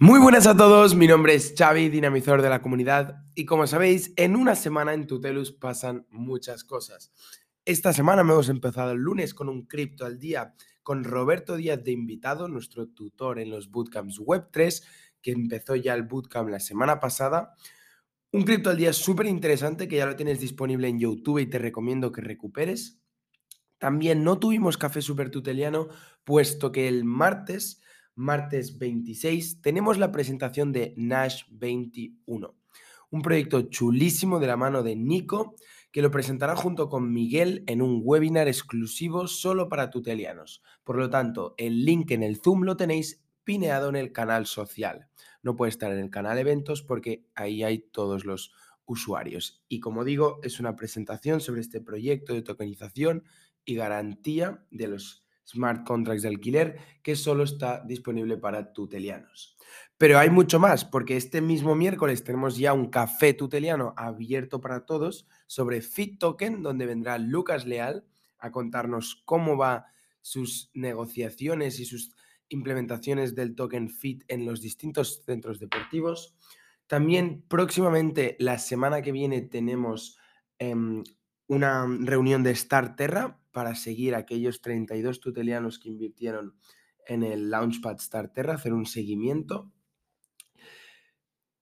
Muy buenas a todos, mi nombre es Xavi, dinamizador de la comunidad, y como sabéis, en una semana en Tutelus pasan muchas cosas. Esta semana hemos empezado el lunes con un cripto al día con Roberto Díaz de invitado, nuestro tutor en los bootcamps Web3, que empezó ya el bootcamp la semana pasada. Un cripto al día súper interesante que ya lo tienes disponible en YouTube y te recomiendo que recuperes. También no tuvimos café super tuteliano, puesto que el martes martes 26, tenemos la presentación de Nash 21, un proyecto chulísimo de la mano de Nico, que lo presentará junto con Miguel en un webinar exclusivo solo para tutelianos. Por lo tanto, el link en el Zoom lo tenéis pineado en el canal social. No puede estar en el canal eventos porque ahí hay todos los usuarios. Y como digo, es una presentación sobre este proyecto de tokenización y garantía de los smart contracts de alquiler que solo está disponible para tutelianos. Pero hay mucho más, porque este mismo miércoles tenemos ya un café tuteliano abierto para todos sobre Fit Token, donde vendrá Lucas Leal a contarnos cómo va sus negociaciones y sus implementaciones del token Fit en los distintos centros deportivos. También próximamente, la semana que viene, tenemos em, una reunión de Starterra para seguir a aquellos 32 tutelianos que invirtieron en el Launchpad Starterra, hacer un seguimiento.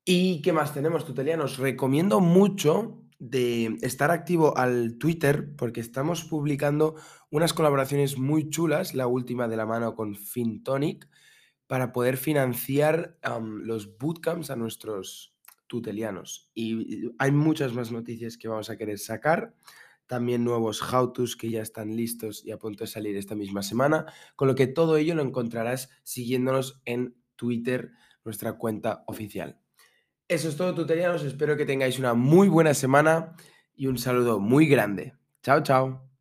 ¿Y qué más tenemos, tutelianos? Recomiendo mucho de estar activo al Twitter porque estamos publicando unas colaboraciones muy chulas, la última de la mano con FinTonic, para poder financiar los bootcamps a nuestros tutelianos. Y hay muchas más noticias que vamos a querer sacar también nuevos how-tos que ya están listos y a punto de salir esta misma semana, con lo que todo ello lo encontrarás siguiéndonos en Twitter, nuestra cuenta oficial. Eso es todo, tutoriales. Espero que tengáis una muy buena semana y un saludo muy grande. Chao, chao.